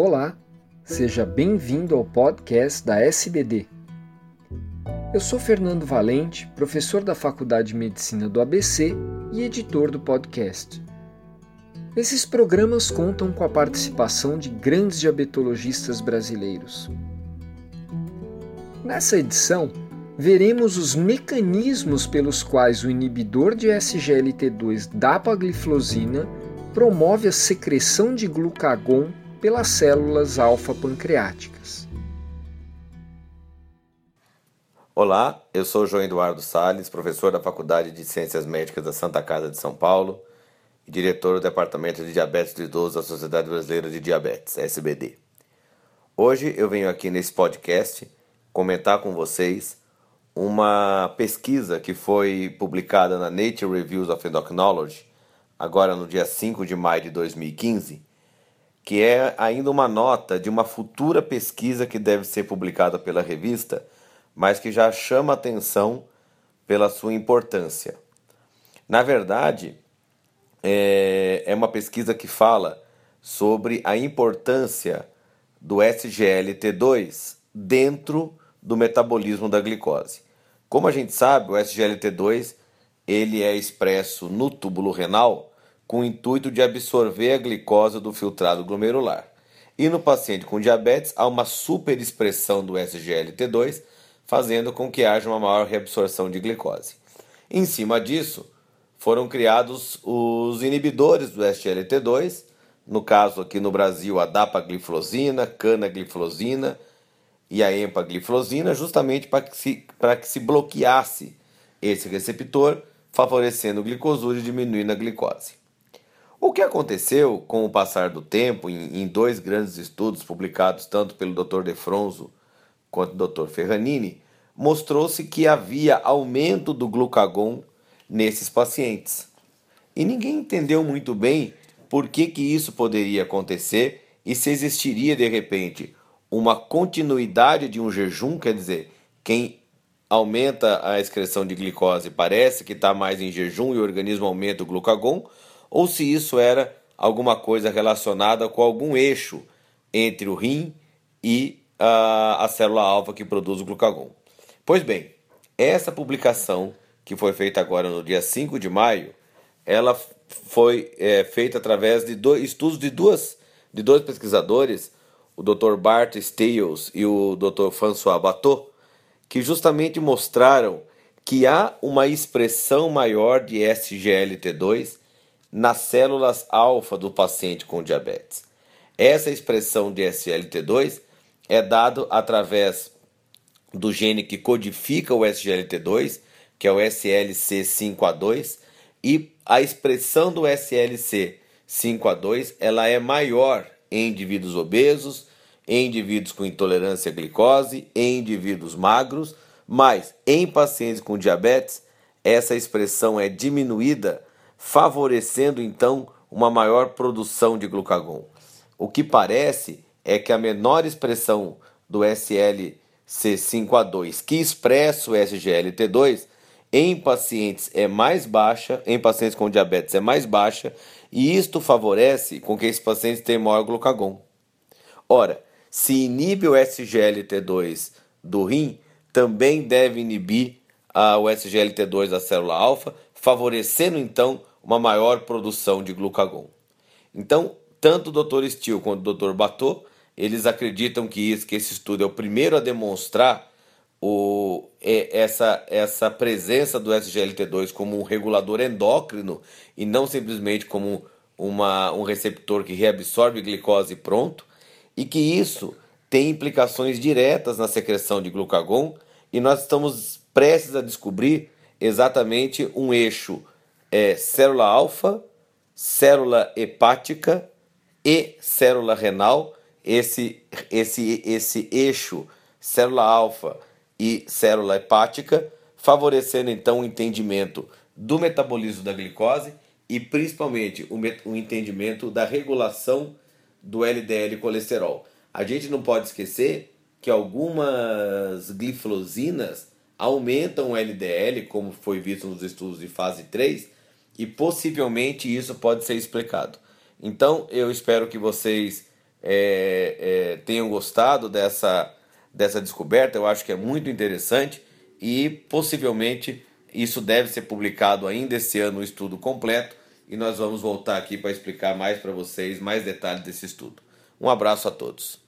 Olá, seja bem-vindo ao podcast da SBD. Eu sou Fernando Valente, professor da Faculdade de Medicina do ABC e editor do podcast. Esses programas contam com a participação de grandes diabetologistas brasileiros. Nessa edição, veremos os mecanismos pelos quais o inibidor de SGLT2 dapagliflozina promove a secreção de glucagon pelas células alfa-pancreáticas. Olá, eu sou João Eduardo Sales, professor da Faculdade de Ciências Médicas da Santa Casa de São Paulo e diretor do Departamento de Diabetes do Idoso da Sociedade Brasileira de Diabetes, SBD. Hoje eu venho aqui nesse podcast comentar com vocês uma pesquisa que foi publicada na Nature Reviews of Endocrinology, agora no dia 5 de maio de 2015, que é ainda uma nota de uma futura pesquisa que deve ser publicada pela revista, mas que já chama atenção pela sua importância. Na verdade, é, é uma pesquisa que fala sobre a importância do SGLT2 dentro do metabolismo da glicose. Como a gente sabe, o SGLT2 ele é expresso no túbulo renal com o intuito de absorver a glicose do filtrado glomerular. E no paciente com diabetes há uma superexpressão do SGLT2, fazendo com que haja uma maior reabsorção de glicose. Em cima disso, foram criados os inibidores do SGLT2, no caso aqui no Brasil a dapagliflozina, canagliflozina e a empagliflozina, justamente para que, se, para que se bloqueasse esse receptor, favorecendo o e diminuindo a glicose. O que aconteceu com o passar do tempo, em, em dois grandes estudos publicados tanto pelo Dr. Defronzo quanto do Dr. Ferranini, mostrou-se que havia aumento do glucagon nesses pacientes. E ninguém entendeu muito bem por que, que isso poderia acontecer e se existiria de repente uma continuidade de um jejum, quer dizer, quem aumenta a excreção de glicose parece que está mais em jejum e o organismo aumenta o glucagon, ou se isso era alguma coisa relacionada com algum eixo entre o rim e a, a célula alfa que produz o glucagon. Pois bem, essa publicação que foi feita agora no dia 5 de maio, ela foi é, feita através de dois, estudos de, duas, de dois pesquisadores o Dr. Bart Stiles e o Dr. François Bateau, que justamente mostraram que há uma expressão maior de SGLT2 nas células alfa do paciente com diabetes. Essa expressão de SGLT2 é dado através do gene que codifica o SGLT2, que é o SLC5A2, e a expressão do SLC5A2 ela é maior em indivíduos obesos, em indivíduos com intolerância à glicose, em indivíduos magros, mas em pacientes com diabetes, essa expressão é diminuída, favorecendo então uma maior produção de glucagon. O que parece é que a menor expressão do SLC5A2, que expressa o SGLT2, em pacientes é mais baixa, em pacientes com diabetes é mais baixa, e isto favorece com que esses pacientes tenham maior glucagon. Ora, se inibe o SGLT2 do rim, também deve inibir o SGLT2 da célula alfa, favorecendo então uma maior produção de glucagon. Então, tanto o Dr. Steele quanto o Dr. Bateau, eles acreditam que, isso, que esse estudo é o primeiro a demonstrar o, essa, essa presença do SGLT2 como um regulador endócrino e não simplesmente como uma, um receptor que reabsorve glicose pronto e que isso tem implicações diretas na secreção de glucagon e nós estamos prestes a descobrir exatamente um eixo é, célula alfa, célula hepática e célula renal. Esse, esse, esse eixo célula alfa e célula hepática, favorecendo então o entendimento do metabolismo da glicose e principalmente o, o entendimento da regulação do LDL colesterol. A gente não pode esquecer que algumas glifosinas aumentam o LDL, como foi visto nos estudos de fase 3, e possivelmente isso pode ser explicado. Então, eu espero que vocês é, é, tenham gostado dessa, dessa descoberta. Eu acho que é muito interessante e possivelmente isso deve ser publicado ainda esse ano, o estudo completo, e nós vamos voltar aqui para explicar mais para vocês mais detalhes desse estudo. Um abraço a todos.